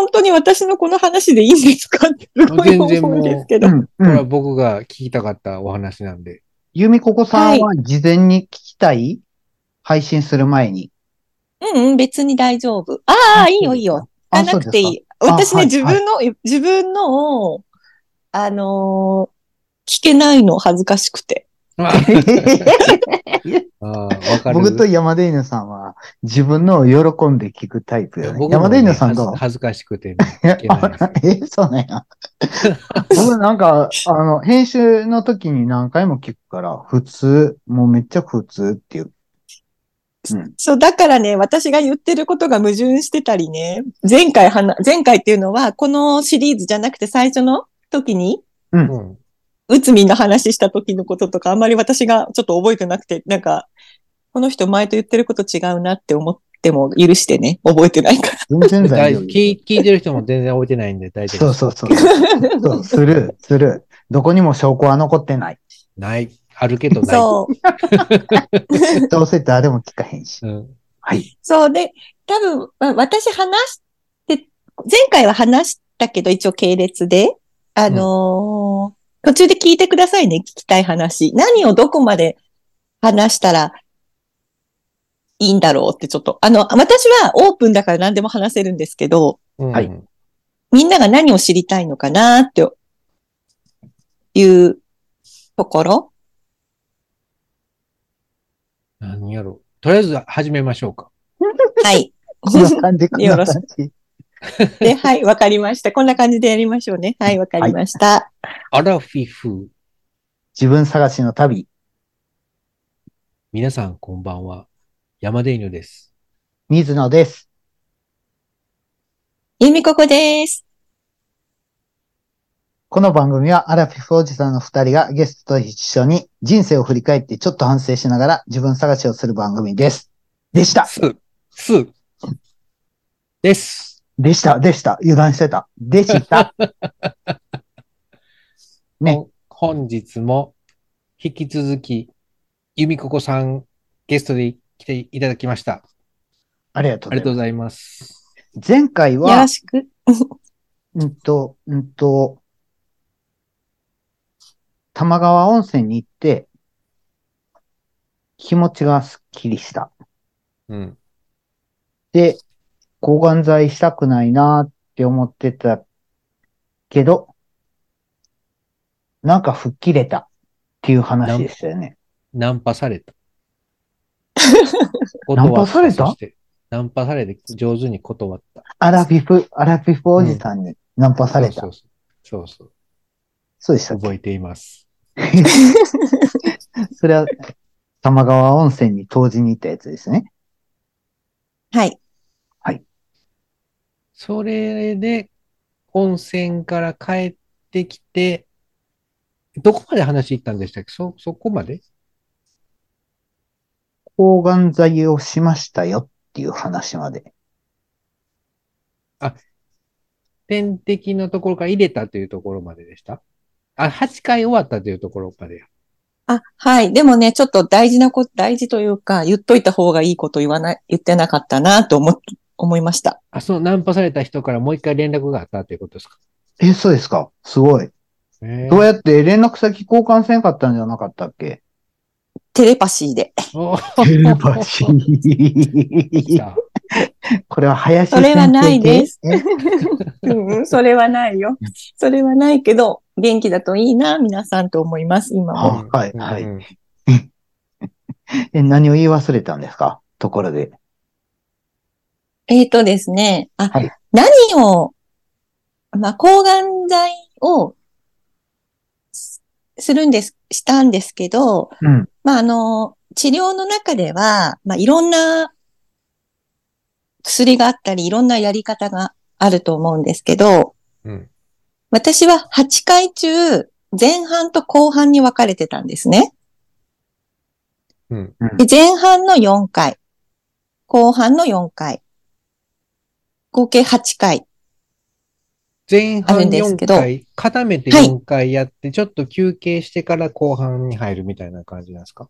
本当に私のこの話でいいんですかってすごい思うんですけど。うん、これはうん。僕が聞きたかったお話なんで。ゆみここさんは事前に聞きたい配信する前に。うんうん、別に大丈夫。ああ、いいよいいよ。聞かなくていい。あ私ね、はい自分の、自分のを、あのー聞けないの恥ずかしくて。あ あ、わかる。僕と山田犬さんは自分のを喜んで聞くタイプよね。山田犬さんどう恥ずかしくてね、え、そうなんや。僕なんか、あの、編集の時に何回も聞くから、普通、もうめっちゃ普通っていう。うん。そう、だからね、私が言ってることが矛盾してたりね、前回はな、前回っていうのは、このシリーズじゃなくて最初の時に、うん。うつみんの話した時のこととか、あんまり私がちょっと覚えてなくて、なんか、この人前と言ってること違うなって思っても許してね、覚えてないから。全然大丈夫。大聞いてる人も全然置いてないんで大丈夫そう。そうそう。そう、する、する。どこにも証拠は残ってない。ない。あるけどない。そう。どうせ誰も聞かへんし。うん。はい。そうで、多分、まあ私話して、前回は話したけど、一応系列で、あのー途中で聞いてくださいね、聞きたい話。何をどこまで話したらいいんだろうってちょっと。あの、私はオープンだから何でも話せるんですけど、うんはいみんなが何を知りたいのかなっていうところ。何やろう。とりあえず始めましょうか。はい。よろしな感じ。で、はい、わかりました。こんな感じでやりましょうね。はい、わかりました。アラフィフ。自分探しの旅。皆さんこんばんは。山出犬です。水野です。ゆみここです。この番組はアラフィフおじさんの二人がゲストと一緒に人生を振り返ってちょっと反省しながら自分探しをする番組です。でした。す、す、です。でした。でした。油断してた。でした。ね本日も引き続き、由美ここさんゲストで来ていただきました。ありがとうございます。ありがとうございます。前回よろは、しく。うんと、うんと、玉川温泉に行って、気持ちがスッキリした。うん。で、抗がん剤したくないなって思ってたけど、なんか吹っ切れたっていう話でしたよね。ナンパされた。ナンパされた？そしてナンパされて上手に断った。アラフィフ、アラフィフおじさんにナンパされた。そうそうそう。そうそうでした覚えています。それは、玉川温泉に当時に行ったやつですね。はい。それで、温泉から帰ってきて、どこまで話行ったんでしたっけ？そ、そこまで？抗がん剤をしましたよっていう話まで。点滴のところから入れたというところまででした？あ、8回終わったというところまで。あ、はい。でもね、ちょっと大事なこと、大事というか、言っといた方がいいこと言わない、言ってなかったなと思っ、思いました。あ、そのナンパされた人からもう一回連絡があったということですか？え、そうですかすごい。えどうやって連絡先交換せんかったんじゃなかったっけ？テレパシーで。おテレパシー。これは林それはないですうん うん、それはないよ。それはないけど、元気だといいな、皆さんと思います、今も。あはいはいうん え、何を言い忘れたんですか？ところで。えーとですね、あ、はい何を、まあ、抗がん剤をすするんです、したんですけど、うん。まあ、あの、治療の中では、まあ、いろんな薬があったり、いろんなやり方があると思うんですけど、うん私は8回中、前半と後半に分かれてたんですね。うんで前半の4回、後半の4回、合計8回。前半あるんです4けど回、固めてはい4回やって、ちょっと休憩してから後半に入るみたいな感じなんですか？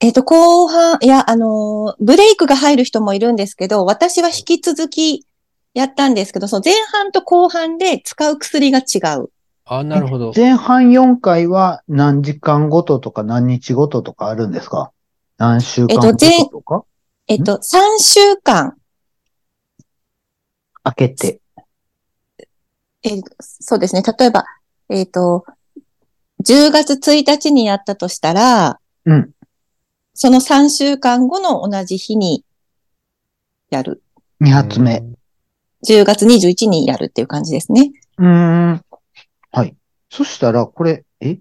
えっ、と、後半、いや、あのーブレイクが入る人もいるんですけど、私は引き続きやったんですけど、その前半と後半で使う薬が違う。あ、なるほど。前半4回は何時間ごととか何日ごととかあるんですか？何週間ごととか、えっと、3週間、開けて。えーそうですね。例えば、えっ、と、10月1日にやったとしたら、うん。その3週間後の同じ日にやる。2発目。10月21にやるっていう感じですね。うーん。はい。そしたら、これ、え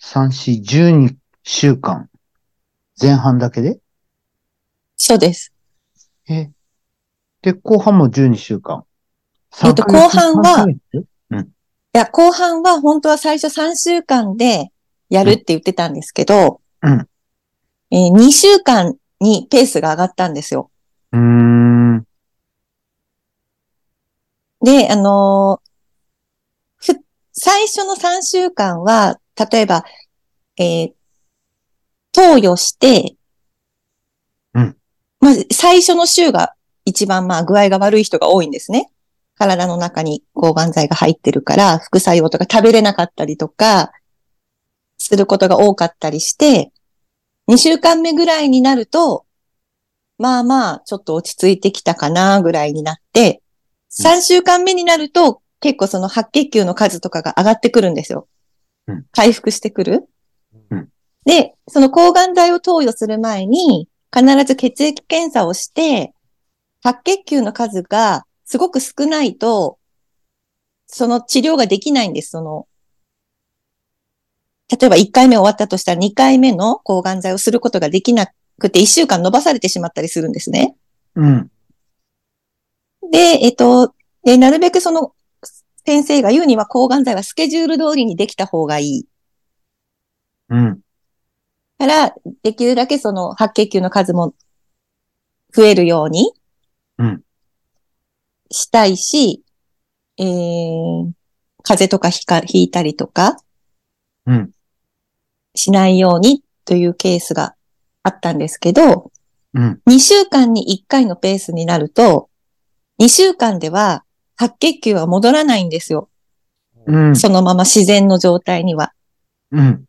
?3、4、12週間。前半だけで？そうです。えで、後半も12週間。えっと後半は三ヶ月？いや、後半は本当は最初3週間でやるって言ってたんですけど、うんえー2週間にペースが上がったんですよ。うーん。で、あのーふ最初の3週間は、例えば、えー投与して、うんまず最初の週が一番まあ具合が悪い人が多いんですね。体の中に抗がん剤が入ってるから、副作用とか食べれなかったりとか、することが多かったりして、2週間目ぐらいになると、まあまあ、ちょっと落ち着いてきたかなぐらいになって、3週間目になると、結構その白血球の数とかが上がってくるんですようん。回復してくるうん。で、その抗がん剤を投与する前に、必ず血液検査をして、白血球の数がすごく少ないと、その治療ができないんです。その、例えば1回目終わったとしたら2回目の抗がん剤をすることができなくて1週間伸ばされてしまったりするんですね。うん。で、えっと、でなるべくその先生が言うには抗がん剤はスケジュール通りにできた方がいい。うん。から、できるだけその白血球の数も増えるようにうんしたいし、えー、風邪とかひかひいたりとかうん。しないようにというケースがあったんですけど、うん。2週間に1回のペースになると、2週間では白血球は戻らないんですよ。うん。そのまま自然の状態には。うん。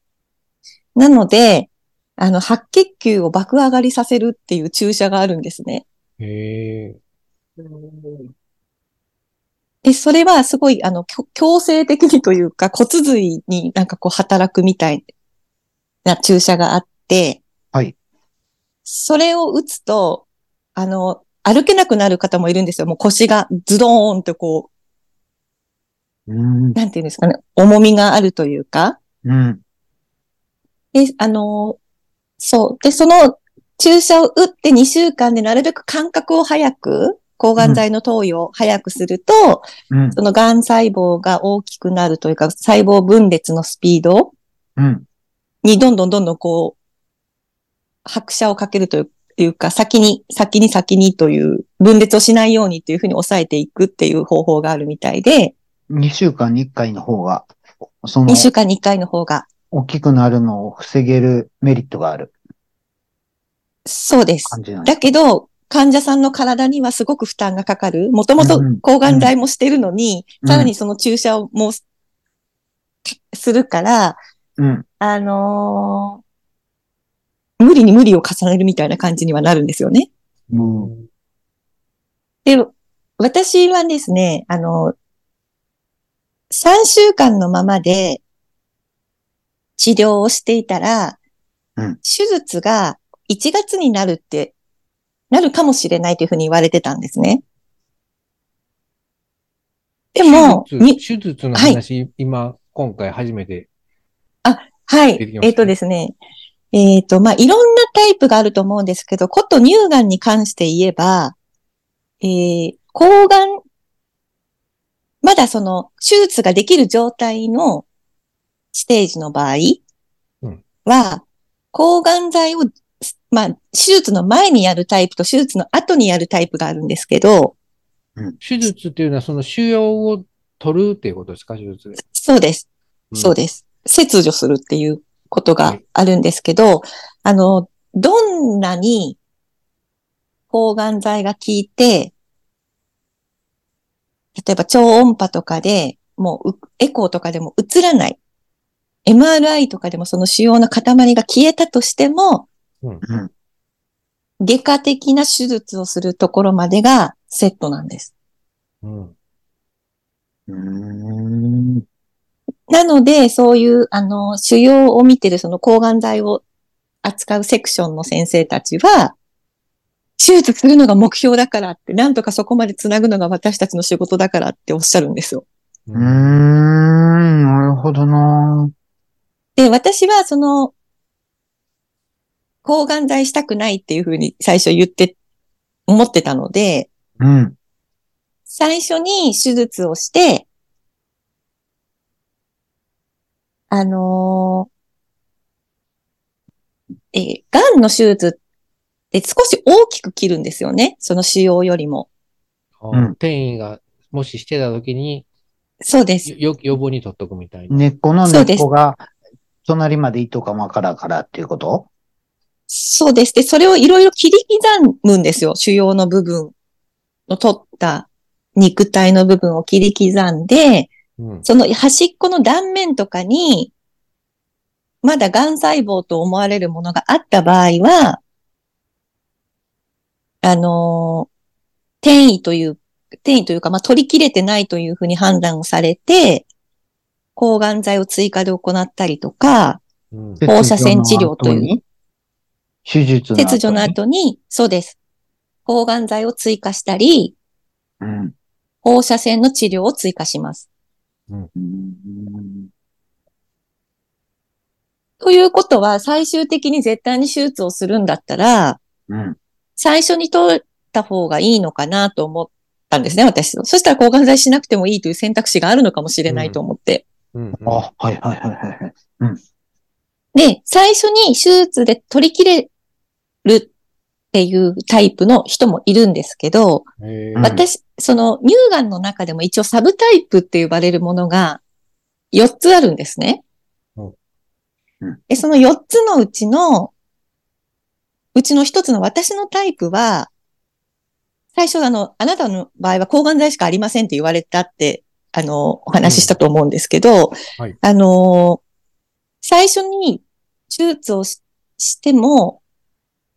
なので、あの、白血球を爆上がりさせるっていう注射があるんですね。へえ。で、それはすごい、あの、強制的にというか骨髄になんかこう働くみたいな注射があって、はい。それを打つと、あの、歩けなくなる方もいるんですよ。もう腰がズドーンとこうんう、。なんていうんですかね、重みがあるというか。うん。で、あの、そう。で、その注射を打って2週間でなるべく間隔を早く、抗がん剤の投与を早くすると、うん。そのがん細胞が大きくなるというか、細胞分裂のスピードうん。にどんどんどんどんこう、拍車をかけるというか、先に、先に先にという、分裂をしないようにというふうに抑えていくっていう方法があるみたいで、2週間に1回の方が、その2、週間に1回の方が、大きくなるのを防げるメリットがあるそうです。だけど、患者さんの体にはすごく負担がかかる。もともとうん抗がん剤もしてるのに、うんさらにその注射をもうすするから、うん。あのー無理に無理を重ねるみたいな感じにはなるんですよね。うん。で、私はですね、あの、3週間のままで治療をしていたら、うん手術が1月になるって、なるかもしれないというふうに言われてたんですね。でも、手術に手術の話、今、今回初めて。はい出てき。ましたえっ、とですね。えっ、と、まあ、いろんなタイプがあると思うんですけど、こと乳がんに関して言えば、えー、抗がん、まだその、手術ができる状態のステージの場合うんは、抗がん剤を、まあ、手術の前にやるタイプと手術の後にやるタイプがあるんですけど、手術っていうのはその腫瘍を取るっていうことですか？手術で。そうです。そうでです。切除するっていうことがあるんですけど、あの、どんなに抗がん剤が効いて、例えば超音波とかで、もううエコーとかでも映らない。MRI とかでもその腫瘍の塊が消えたとしても、うん。外科的な手術をするところまでがセットなんです。うん。うん。なので、そういう、あの、腫瘍を見てるその抗がん剤を扱うセクションの先生たちは、手術するのが目標だからって、なんとかそこまでつなぐのが私たちの仕事だからっておっしゃるんですよ。うーん。なるほどな。で、私はその、抗がん剤したくないっていうふうに最初言って、思ってたので、うん。最初に手術をして、あのーえー、癌の手術って少し大きく切るんですよね。その腫瘍よりも。あうん転移がもししてた時に、そうです。よ、予防に取っとくみたいな。根っこの根っこが隣までいっとかわからんからっていうこと？そうです。で、それをいろいろ切り刻むんですよ。腫瘍の部分の取った肉体の部分を切り刻んで、うん。その端っこの断面とかに、まだ癌細胞と思われるものがあった場合は、あのー転移という、転移というか、まあ、取り切れてないというふうに判断をされて、抗がん剤を追加で行ったりとか、うん。放射線治療という手術の後に切除の後に、そうです。抗がん剤を追加したり、うん。放射線の治療を追加します。うんということは、最終的に絶対に手術をするんだったら、うん。最初に取った方がいいのかなと思ったんですね、私。そしたら抗がん剤しなくてもいいという選択肢があるのかもしれないと思って。うん。あ、はいはいはいはいはい。で、最初に手術で取り切れるっていうタイプの人もいるんですけど、私、その乳がんの中でも一応サブタイプって呼ばれるものが4つあるんですね。で、その4つのうちの、うちの1つの私のタイプは、最初あの、あなたの場合は抗がん剤しかありませんって言われたって、あの、お話ししたと思うんですけど、はい。あの、最初に手術をししても、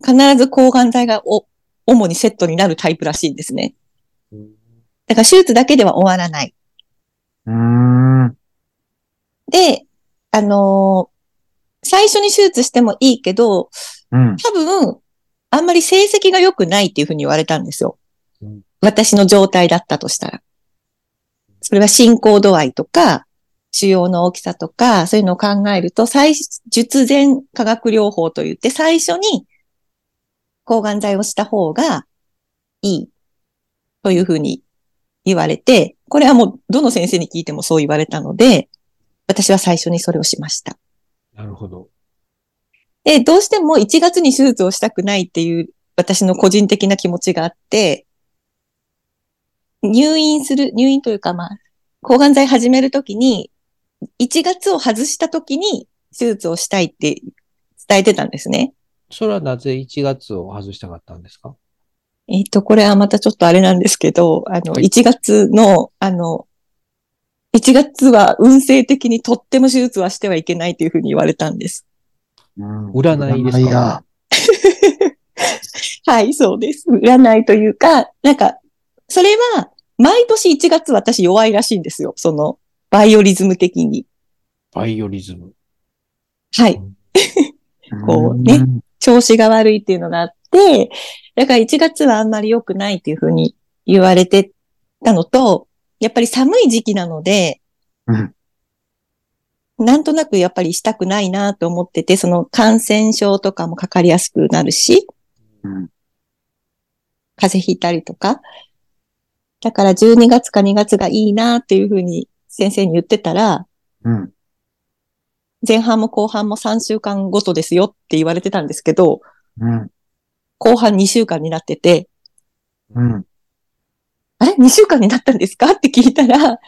必ず抗がん剤がお主にセットになるタイプらしいんですね。うんだから手術だけでは終わらない。で、あのー最初に手術してもいいけど、うん。多分、あんまり成績が良くないっていうふうに言われたんですよ。うん私の状態だったとしたら。それは進行度合いとか、腫瘍の大きさとか、そういうのを考えると、最、術前化学療法といって、最初に抗がん剤をした方がいいというふうに言われて、これはもうどの先生に聞いてもそう言われたので、私は最初にそれをしました。なるほど。で、どうしても1月に手術をしたくないっていう私の個人的な気持ちがあって、入院する、入院というかまあ、抗がん剤始めるときに、1月を外したときに手術をしたいって伝えてたんですね。それはなぜ1月を外したかったんですか？えっ、と、これはまたちょっとあれなんですけど、あの、はい1月の、あの、1月は運勢的にとっても手術はしてはいけないというふうに言われたんです。うん占いですか？はい、そうです。占いというか、なんか、それは、毎年1月私弱いらしいんですよ。その、バイオリズム的に。バイオリズム。はい。こうねん調子が悪いっていうのがあって、だから1月はあんまり良くないっていうふうに言われてたのと、やっぱり寒い時期なので、うんなんとなくやっぱりしたくないなと思ってて、その感染症とかもかかりやすくなるし、うん風邪ひいたりとか。だから12月か2月がいいなっていうふうに先生に言ってたら、うん。前半も後半も3週間ごとですよって言われてたんですけど、うん。後半2週間になってて、うん。あれ ?2 週間になったんですか？って聞いたら、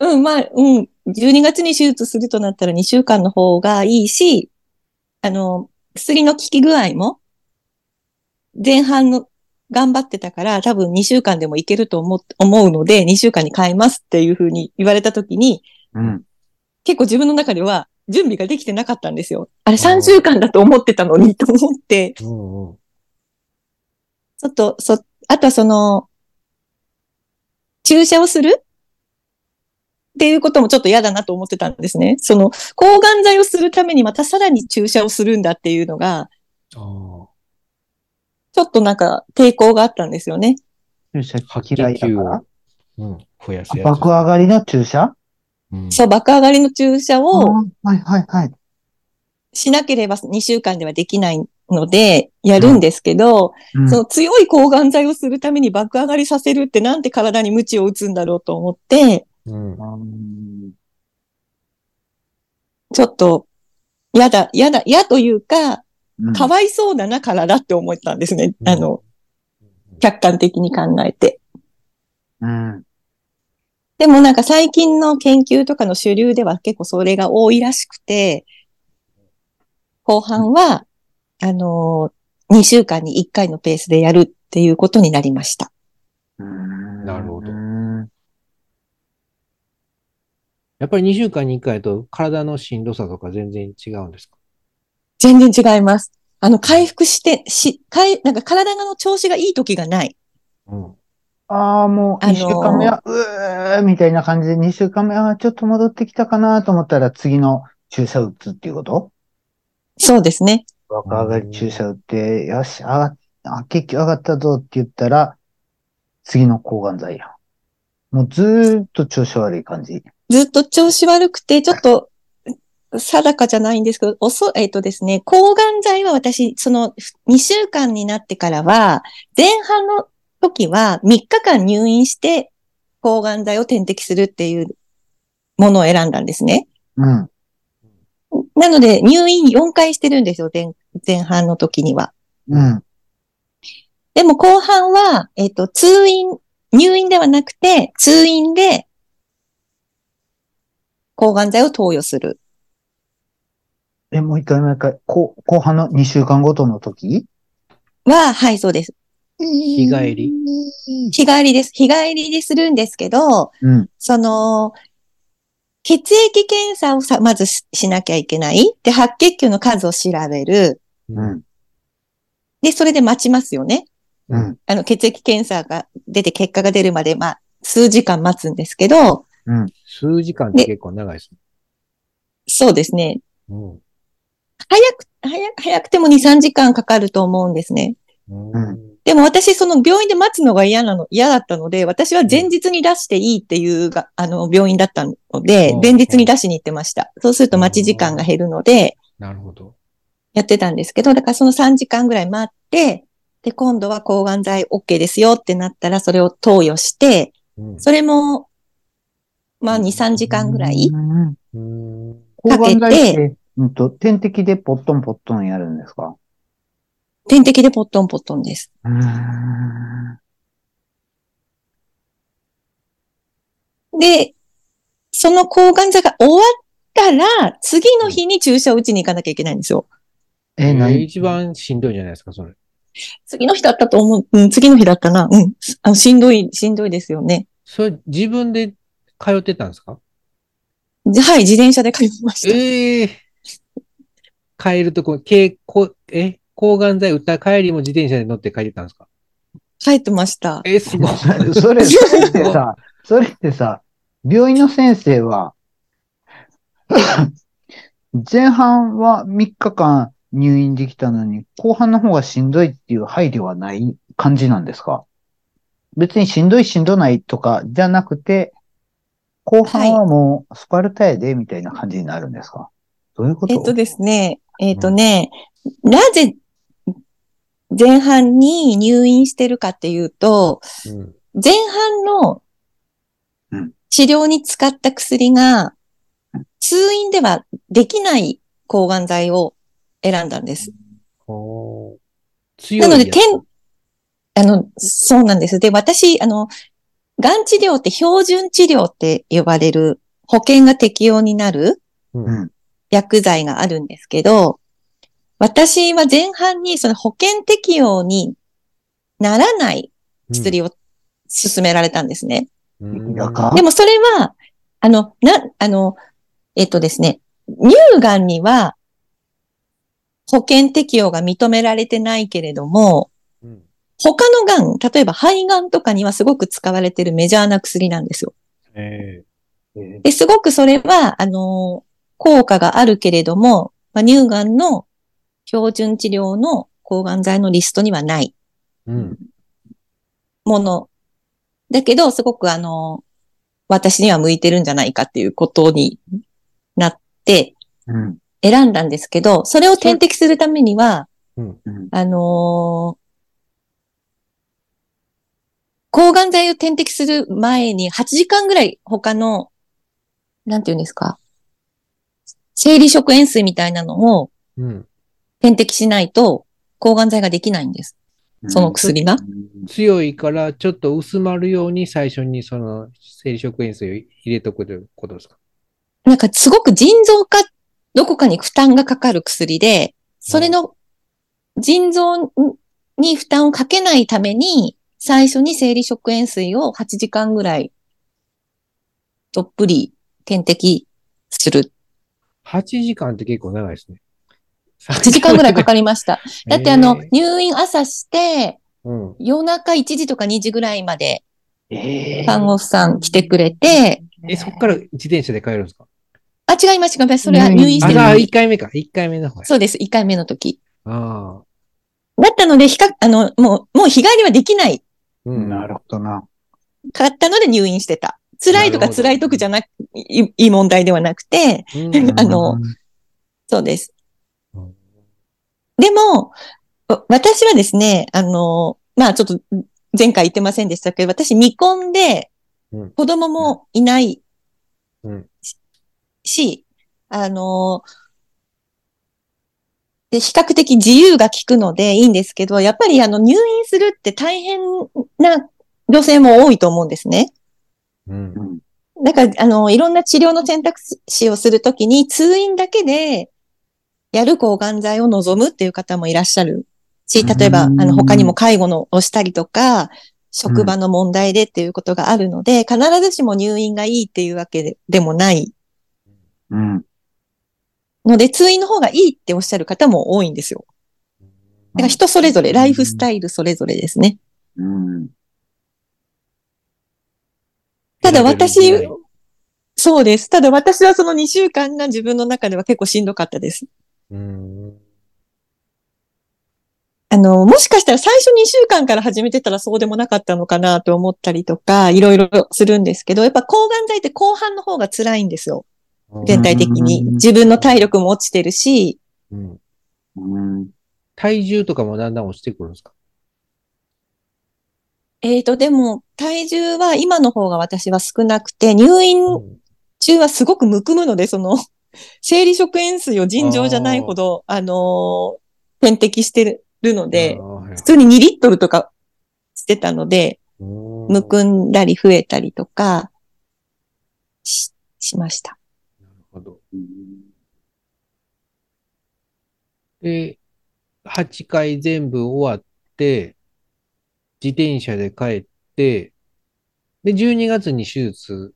うん、まあ、うん、12月に手術するとなったら2週間の方がいいし、あの、薬の効き具合も、前半の頑張ってたから、多分2週間でもいけると思う思うので、2週間に変えますっていうふうに言われた時に、うん。結構自分の中では準備ができてなかったんですよ。あれ3週間だと思ってたのにと思って、うんうん。ちょっと、そ、あとはその、注射をする？っていうこともちょっと嫌だなと思ってたんですね。その、抗がん剤をするためにまたさらに注射をするんだっていうのが。ちょっとなんか抵抗があったんですよね。注射白嫌いだ血球をからうん。増やすやつ。爆上がりの注射？うんそう、爆上がりの注射あをーはいはいはい。しなければ2週間ではできないので、やるんですけど、うんその強い抗がん剤をするために爆上がりさせるってなんて体に鞭を打つんだろうと思って、うん。うんちょっと、嫌だ、嫌だ、嫌というか、うんかわいそうだな体って思ったんですね。あの、客観的に考えて。うん。でもなんか最近の研究とかの主流では結構それが多いらしくて、後半は、あのー、2週間に1回のペースでやるっていうことになりました。なるほどうんやっぱり2週間に1回だと体のしんどさとか全然違うんですか？全然違います。あの、回復して、し、かい、なんか体の調子がいい時がない。うん。ああ、もう、あのー一週間目は、うーみたいな感じで、二週間目はちょっと戻ってきたかなと思ったら、次の注射打つっていうこと？そうですね。若上がり注射打って、よし、上がっ、あ、結局上がったぞって言ったら、次の抗がん剤や。もうずーっと調子悪い感じ。ずっと調子悪くて、ちょっと、定かじゃないんですけど、おそ、えっ、とですね、抗がん剤は私、その2週間になってからは、前半の時は3日間入院して、抗がん剤を点滴するっていうものを選んだんですね。うん。なので、入院4回してるんですよ、前前半の時には。うん。でも後半は、えっ、と、通院、入院ではなくて、通院で、抗がん剤を投与する。え、もう一回もう一回、後、後半の2週間ごとの時？は、はい、そうです。日帰り？日帰りです。日帰りでするんですけど、うん。その、血液検査をさ、まずししなきゃいけない？で、白血球の数を調べる。うん。で、それで待ちますよね。うん。あの、血液検査が出て結果が出るまで、まあ、数時間待つんですけど、うん。数時間って結構長いですそうですね。ね。うん早く、早く、早くても2、3時間かかると思うんですね。うん。でも私、その病院で待つのが嫌なの、嫌だったので、私は前日に出していいっていうが、あの、病院だったのでうん、前日に出しに行ってました。そうすると待ち時間が減るので、なるほど。やってたんですけど、だからその3時間ぐらい待って、で、今度は抗がん剤 OK ですよってなったら、それを投与して、うん。それも、まあ2、3時間ぐらいうん。うん。抗がん剤って、うんと、点滴でポットンポットンやるんですか？点滴でポットンポットンです。で、その抗がん剤が終わったら、次の日に注射を打ちに行かなきゃいけないんですよ。え、えー何？一番しんどいじゃないですか、それ。次の日だったと思う。うん、次の日だったな。うん。あの、しんどい、しんどいですよね。それ、自分で通ってたんですか？じはい、自転車で通いました。ええ帰るとこ、けこえ、抗がん剤打った帰りも自転車で乗って帰ってたんですか？帰ってました。えーすごい。それ、それってさ、それってさ、病院の先生は、前半は3日間入院できたのに、後半の方がしんどいっていう配慮はない感じなんですか？別にしんどいしんどないとかじゃなくて、後半はもうスパルタやでみたいな感じになるんですか？どういうこと？えっとですね、えっとね、なぜ前半に入院してるかっていうと、うん。前半のうん治療に使った薬が、通院ではできない抗がん剤を選んだんです。ないので、やつ点、あの、そうなんです。で、私、あの、がん治療って標準治療って呼ばれる保険が適用になる薬剤があるんですけど、私は前半にその保険適用にならない薬を勧められたんですね。うん。でもそれは、あの、な、あの、えっとですね、乳がんには保険適用が認められてないけれども、うん。他のがん、例えば肺がんとかにはすごく使われてるメジャーな薬なんですよ。え。で、すごくそれは、あの、効果があるけれども、まあ、乳がんの標準治療の抗がん剤のリストにはないえうん。もの。だけど、すごくあの、私には向いてるんじゃないかっていうことになってうん。選んだんですけど、それを点滴するためには、うん。うん。あのー抗がん剤を点滴する前に8時間ぐらい他の、なんていうんですか、生理食塩水みたいなのをうん。点滴しないと抗がん剤ができないんです。その薬が。強いから、ちょっと薄まるように最初にその生理食塩水を入れとくということですか？なんかすごく腎臓かどこかに負担がかかる薬で、それの腎臓に負担をかけないために、最初に生理食塩水を8時間ぐらい、どっぷり点滴する。?8 時間って結構長いですね。8時間ぐらいかかりました。だってあのえ、入院朝して、ーうん。夜中1時とか2時ぐらいまでええ看護婦さん来てくれて、え、そっから自転車で帰るんですか？あ、違います、違います。それは入院しあ、あ、てる時1回目か。1回目の方や。そうです、1回目の時。ああ。だったので、比較、あの、もう、もう日帰りはできないうん。なるほどな。かったので入院してた。辛いとか辛いとくじゃなく、いいい問題ではなくて、うん あのそうです。うんでも、わ私はですね、あの、まあちょっと前回言ってませんでしたけど、私未婚でうん子供もいないうん。し、あの、で比較的自由が利くのでいいんですけど、やっぱりあの入院するって大変な女性も多いと思うんですね。うん。だから、あの、いろんな治療の選択肢をするときに、通院だけで、やる抗がん剤を望むっていう方もいらっしゃるし、例えば、あうんの、他にも介護のをしたりとか、職場の問題でっていうことがあるので、必ずしも入院がいいっていうわけででもないうん。ので、通院の方がいいっておっしゃる方も多いんですよ。だから人それぞれ、ライフスタイルそれぞれですね。うん。ただ私そうです。ただ私はその2週間が自分の中では結構しんどかったです。うん。あの、もしかしたら最初2週間から始めてたらそうでもなかったのかなと思ったりとか、いろいろするんですけど、やっぱ抗がん剤って後半の方が辛いんですよ。全体的に。うん自分の体力も落ちてるし、うん。うん。体重とかもだんだん落ちてくるんですか？えーと、でも、体重は今の方が私は少なくて、入院中はすごくむくむので、その、生理食塩水を尋常じゃないほど、あのー点滴してるので、普普通に2リットルとかしてたので、むむくんだり増えたりとかし、しました。なるほど。で、8回全部終わって、自転車で帰って、で、12月に手術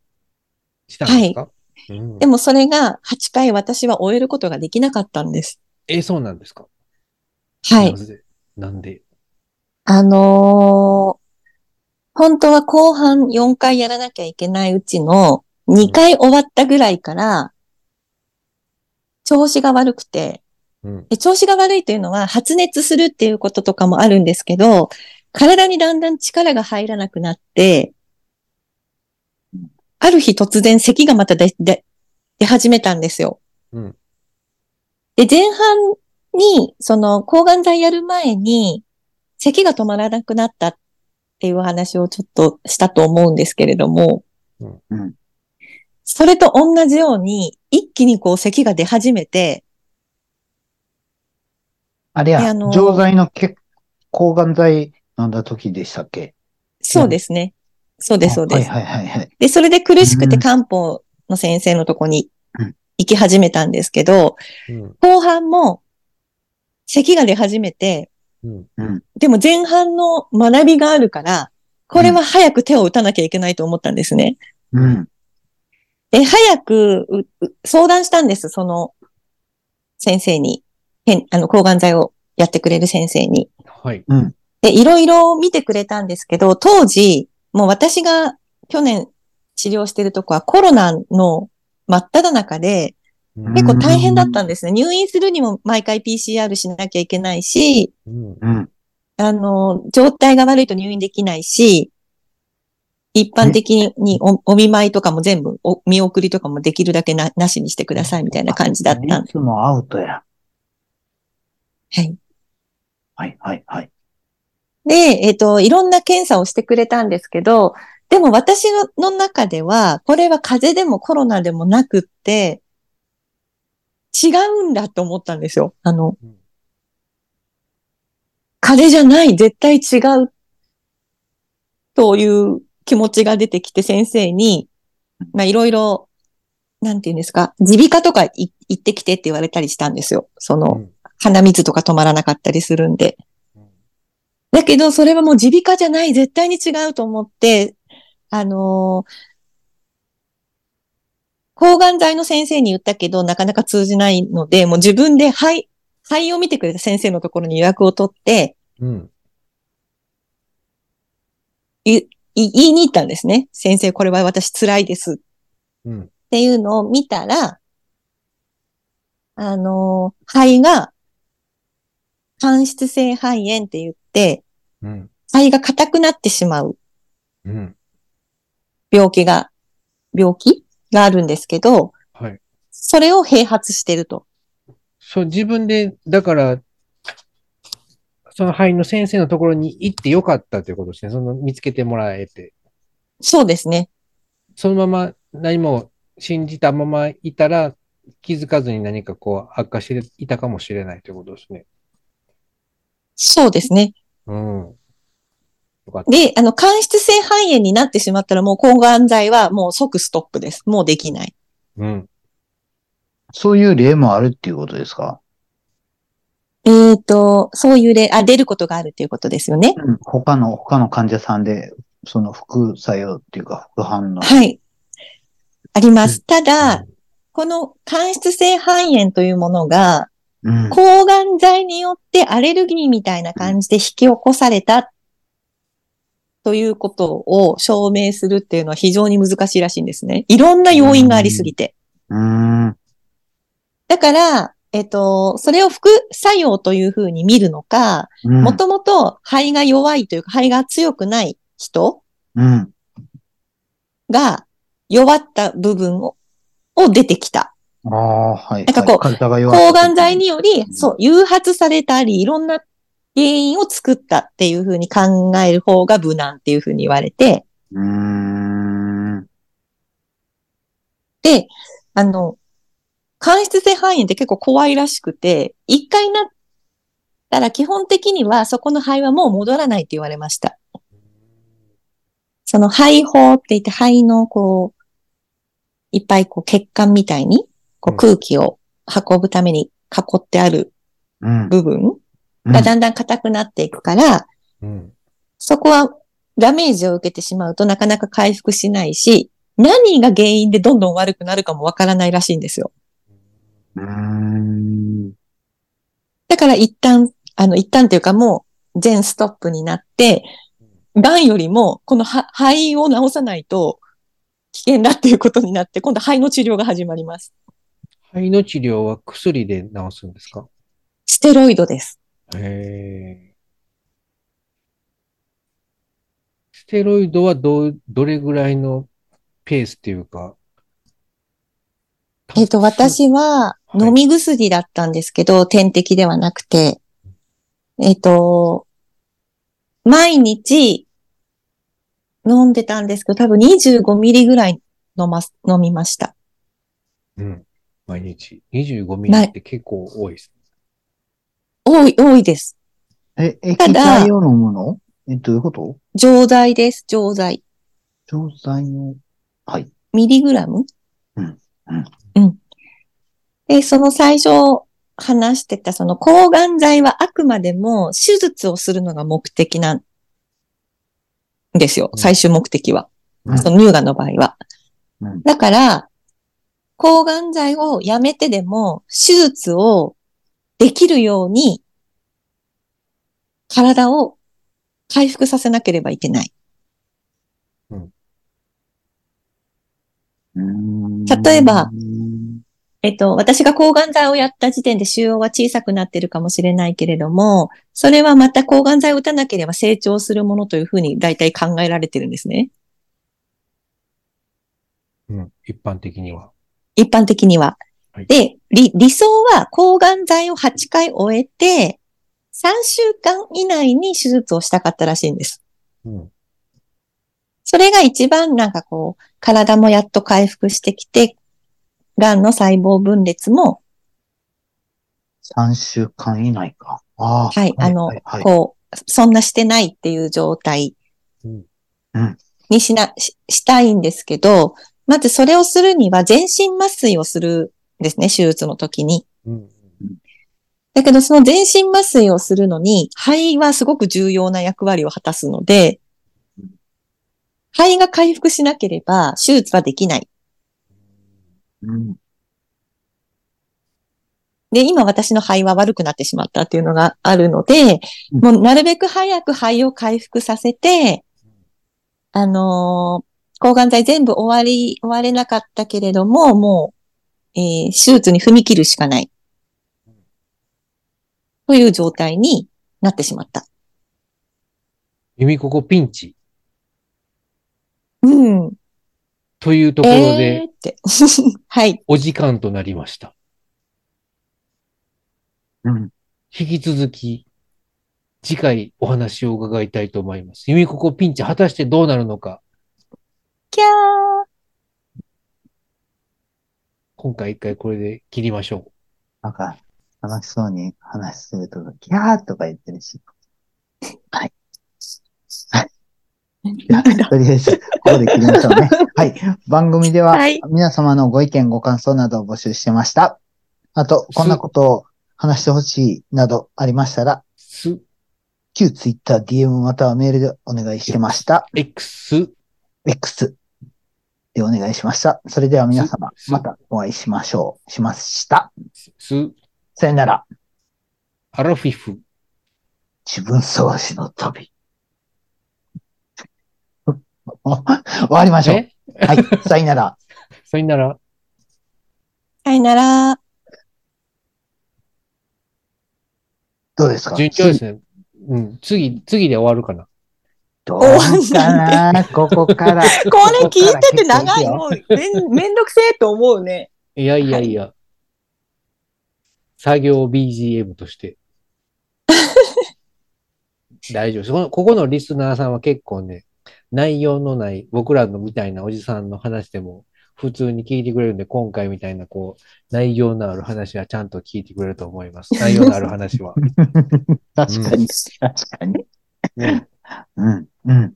したんですか？うんでもそれが8回私は終えることができなかったんです。え、そうなんですか？はいな。んで？あのー本当は後半4回やらなきゃいけないうちの2回終わったぐらいから、調子が悪くて、うん。で調子が悪いというのは発熱するっていうこととかもあるんですけど、体にだんだん力が入らなくなって、ある日突然咳がまた出、出、出始めたんですよ。うんで、前半に、その抗がん剤やる前に、咳が止まらなくなったっていう話をちょっとしたと思うんですけれども、うんうんそれと同じように、一気にこう咳が出始めて、あれや、であの錠剤の血抗がん剤飲んだ時でしたっけ？そうですね。そうです、そうです。はいはいはいはい。で、それで苦しくてうん漢方の先生のとこにうん行き始めたんですけど、うん。後半も咳が出始めて、うん。でも前半の学びがあるから、これは早く手を打たなきゃいけないと思ったんですね。うん。で、早くうう相談したんです、その先生に。あの、抗がん剤をやってくれる先生に。はい。で、いろいろ見てくれたんですけど、当時、もう私が去年治療してるとこはコロナの真っ只中で、うん結構大変だったんですね。入院するにも毎回 PCR しなきゃいけないし、うん。うん。あの、状態が悪いと入院できないし、一般的におお見舞いとかも全部、お見送りとかもできるだけななしにしてくださいみたいな感じだったんいつもアウトや。はい。はい、はい、はい。で、えっ、と、いろんな検査をしてくれたんですけど、でも私のの中では、これは風邪でもコロナでもなくって、違うんだと思ったんですよ。あのうん、風邪じゃない、絶対違う、という気持ちが出てきて先生に、まあいろいろ、なんていうんですか、耳鼻科とかい行ってきてって言われたりしたんですよ。その、うん鼻水とか止まらなかったりするんで。うんだけど、それはもう耳鼻科じゃない、絶対に違うと思って、あのー抗がん剤の先生に言ったけど、なかなか通じないので、もう自分で肺、肺を見てくれた先生のところに予約を取って、うん。いい言いに行ったんですね。先生、これは私辛いですうん。っていうのを見たら、あのー肺が、間質性肺炎って言って、うん。肺が硬くなってしまううん。病気が、病気？があるんですけど、はい。それを併発してると。そう、自分で、だから、その肺の先生のところに行ってよかったということですね。その見つけてもらえて。そうですね。そのまま何も信じたままいたら気づかずに何かこう悪化していたかもしれないということですね。そうですね。うん。で、あの、間質性肺炎になってしまったらもう抗がん剤はもう即ストップです。もうできない。うん。そういう例もあるっていうことですか？えっ、と、そういう例、あ、出ることがあるということですよね。うん。他の、他の患者さんで、その副作用っていうか、副反応。はい。あります。ただ、この間質性肺炎というものが、うん。抗がん剤によってアレルギーみたいな感じで引き起こされたということを証明するっていうのは非常に難しいらしいんですね。いろんな要因がありすぎて。うーん。だから、えっと、それを副作用というふうに見るのか、うんもともと肺が弱いというか肺が強くない人うん。が弱った部分をを出てきた。ああ、はい。なんかこうはい抗がん剤により、そう、誘発されたり、いろんな原因を作ったっていうふうに考える方が無難っていうふうに言われて、うーん。で、あの、間質性肺炎って結構怖いらしくて、一回なったら基本的にはそこの肺はもう戻らないって言われました。その肺胞って言って肺のこう、いっぱいこう血管みたいにこううん空気を運ぶために囲ってあるうん。部分うんがだんだん硬くなっていくから、うん。そこはダメージを受けてしまうとなかなか回復しないし、何が原因でどんどん悪くなるかもわからないらしいんですよ。だから一旦、あの、一旦というかもう全ストップになって、癌よりもこのは肺を治さないと危険だっていうことになって、今度肺の治療が始まります。肺の治療は薬で治すんですか？ステロイドです。へえ。ステロイドはどう、どれぐらいのペースっていうか。えっ、と、私ははい飲み薬だったんですけど、点滴ではなくて、えっ、と、毎日飲んでたんですけど、多分25ミリぐらい飲ます、飲みました。うん。毎日。25ミリって結構多いです。多い、多いです。え、液ただ体を飲むの？え、どういうこと？錠剤です、錠剤。錠剤を。はい。ミリグラム？うんうんうん。で、その最初、話してたその抗がん剤はあくまでも手術をするのが目的なんですよ。うん最終目的は。うんその乳がんの場合は。うんだから、抗がん剤をやめてでも手術をできるように体を回復させなければいけない。例えばえっと、私が抗がん剤をやった時点で腫瘍は小さくなってるかもしれないけれども、それはまた抗がん剤を打たなければ成長するものというふうに大体考えられてるんですね。うん。一般的には。一般的には。はいで、理、理想は抗がん剤を8回終えて、3週間以内に手術をしたかったらしいんです。うん。それが一番なんかこう、体もやっと回復してきて、癌の細胞分裂も3週間以内か。はい、あの、はいはいこう、そんなしてないっていう状態にしな、ししたいんですけど、まずそれをするには全身麻酔をするんですね、手術の時に。うん。だけどその全身麻酔をするのに、肺はすごく重要な役割を果たすので、肺が回復しなければ手術はできない。うん。で、今私の肺は悪くなってしまったっていうのがあるので、うんもうなるべく早く肺を回復させて、あのー抗がん剤全部終わり、終われなかったけれども、もう、えー手術に踏み切るしかない。という状態になってしまった。弓ここピンチうん。というところえでー、って。はい。お時間となりました。うん。引き続き、次回お話を伺いたいと思います。弓ここピンチ果たしてどうなるのか、キャー。今回一回これで切りましょなんか、楽しそうに話すると、キャーとか言ってるし。はい。はい。じゃあとりあえず、ここで切りましょうね。はい。番組でははい、皆様のご意見、ご感想などを募集してました。あと、こんなことを話してほしいなどありましたら、う。す、旧 Twitter、DM またはメールでお願いしてました。X、X でお願いしました。それでは皆様、すまたお会いしましょう。しました。す、さよなら。アラフィフ。自分探しの旅。終わりましょう。え？はい。さよなら。それなら、さよなら。どうですか順調ですね。うん。次、次で終わるかな。どうかな？ここから。これ聞いてて長い。こもうめん、めんどくせえと思うね。いやいやいや。作業 BGM として。大丈夫ですこの。ここのリスナーさんは結構ね、内容のない、僕らのみたいなおじさんの話でも普通に聞いてくれるんで、今回みたいなこう、内容のある話はちゃんと聞いてくれると思います。内容のある話は。確かに、確かに。ね。うん、うん。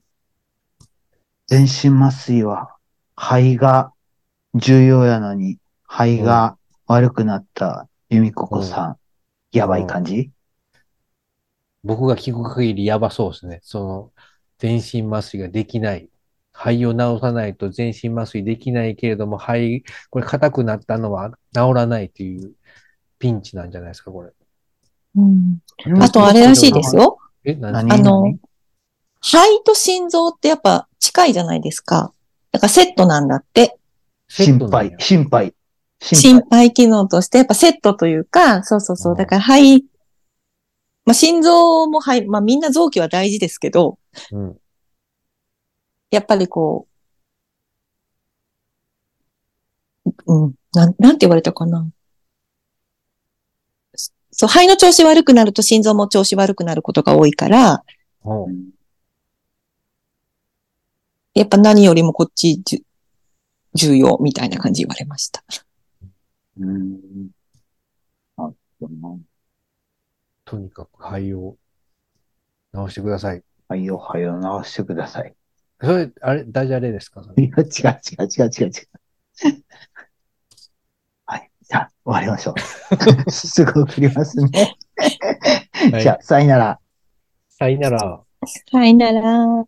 全身麻酔は、肺が重要やのに、肺が悪くなった由美子子さん、やばい感じ？僕が聞く限りやばそうですね。その、全身麻酔ができない。肺を治さないと全身麻酔できないけれども、肺、これ硬くなったのは治らないというピンチなんじゃないですか、これ。うんあとあれらしいです。よ。え、何？何？あの、肺と心臓ってやっぱ近いじゃないですか。だからセットなんだって。心配、心配、心心配。肺機能としてやっぱセットというか、そうそうそうう。んだから肺、まあ心臓も肺、まあみんな臓器は大事ですけど、うん。やっぱりこう、うん、なん、なんて言われたかな。そう、肺の調子悪くなると心臓も調子悪くなることが多いから、やっぱ何よりもこっちじゅ重要みたいな感じ言われました。うん。あそうなとにかく肺を治してください。はいよ、はいよ、直してください。それ、あれ、ダジャレですか？いや、違う、違う、違う、違う、違う。はい。じゃあ、終わりましょう。すぐ送りますね。はい じゃあ、さよなら。さよなら。さよなら。